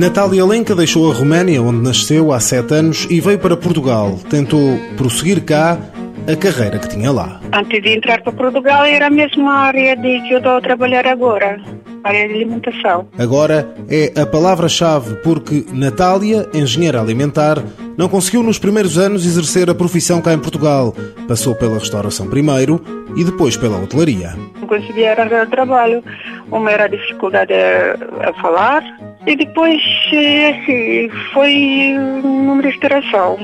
Natália Lenca deixou a Roménia, onde nasceu há sete anos, e veio para Portugal. Tentou prosseguir cá a carreira que tinha lá. Antes de entrar para Portugal era a mesma área de que eu estou a trabalhar agora, área de alimentação. Agora é a palavra-chave porque Natália, engenheira alimentar, não conseguiu nos primeiros anos exercer a profissão cá em Portugal. Passou pela restauração primeiro e depois pela hotelaria. Não conseguia arranjar trabalho. Uma era a dificuldade a, falar e depois assim, foi numa restauração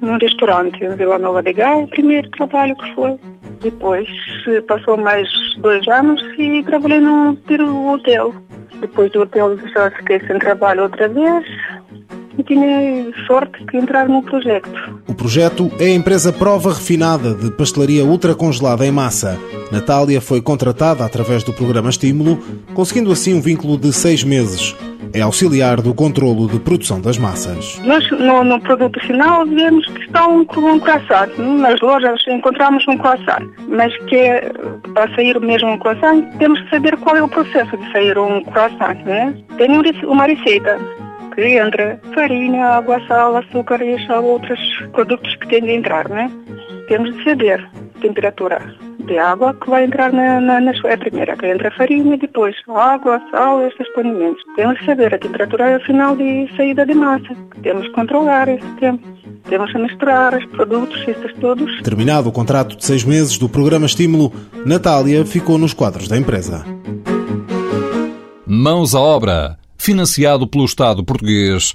num restaurante em Vila Nova de Gaia, o primeiro trabalho que foi. Depois passou mais dois anos e trabalhei num hotel. Depois do hotel já fiquei sem trabalho outra vez e tinha sorte de entrar no projeto. O projeto é a empresa Prova Refinada de pastelaria ultracongelada em massa. Natália foi contratada através do programa Estímulo, conseguindo assim um vínculo de seis meses. É auxiliar do controlo de produção das massas. Nós, no, no produto final, vemos que está um, um croissant. Nas lojas encontramos um croissant, mas que é, para sair mesmo um croissant, temos que saber qual é o processo de sair um croissant. Né? Tem uma receita que entra farinha, água, sal, açúcar e outros produtos que têm de entrar, né? Temos de saber temperatura de água que vai entrar na, na, na é a primeira, que entra a farinha, depois água, sal, esses condimentos. Temos de saber a temperatura final de saída de massa. Temos que controlar esse tempo. Temos que misturar os produtos, esses todos. Terminado o contrato de seis meses do programa Estímulo, Natália ficou nos quadros da empresa. Mãos à obra. Financiado pelo Estado português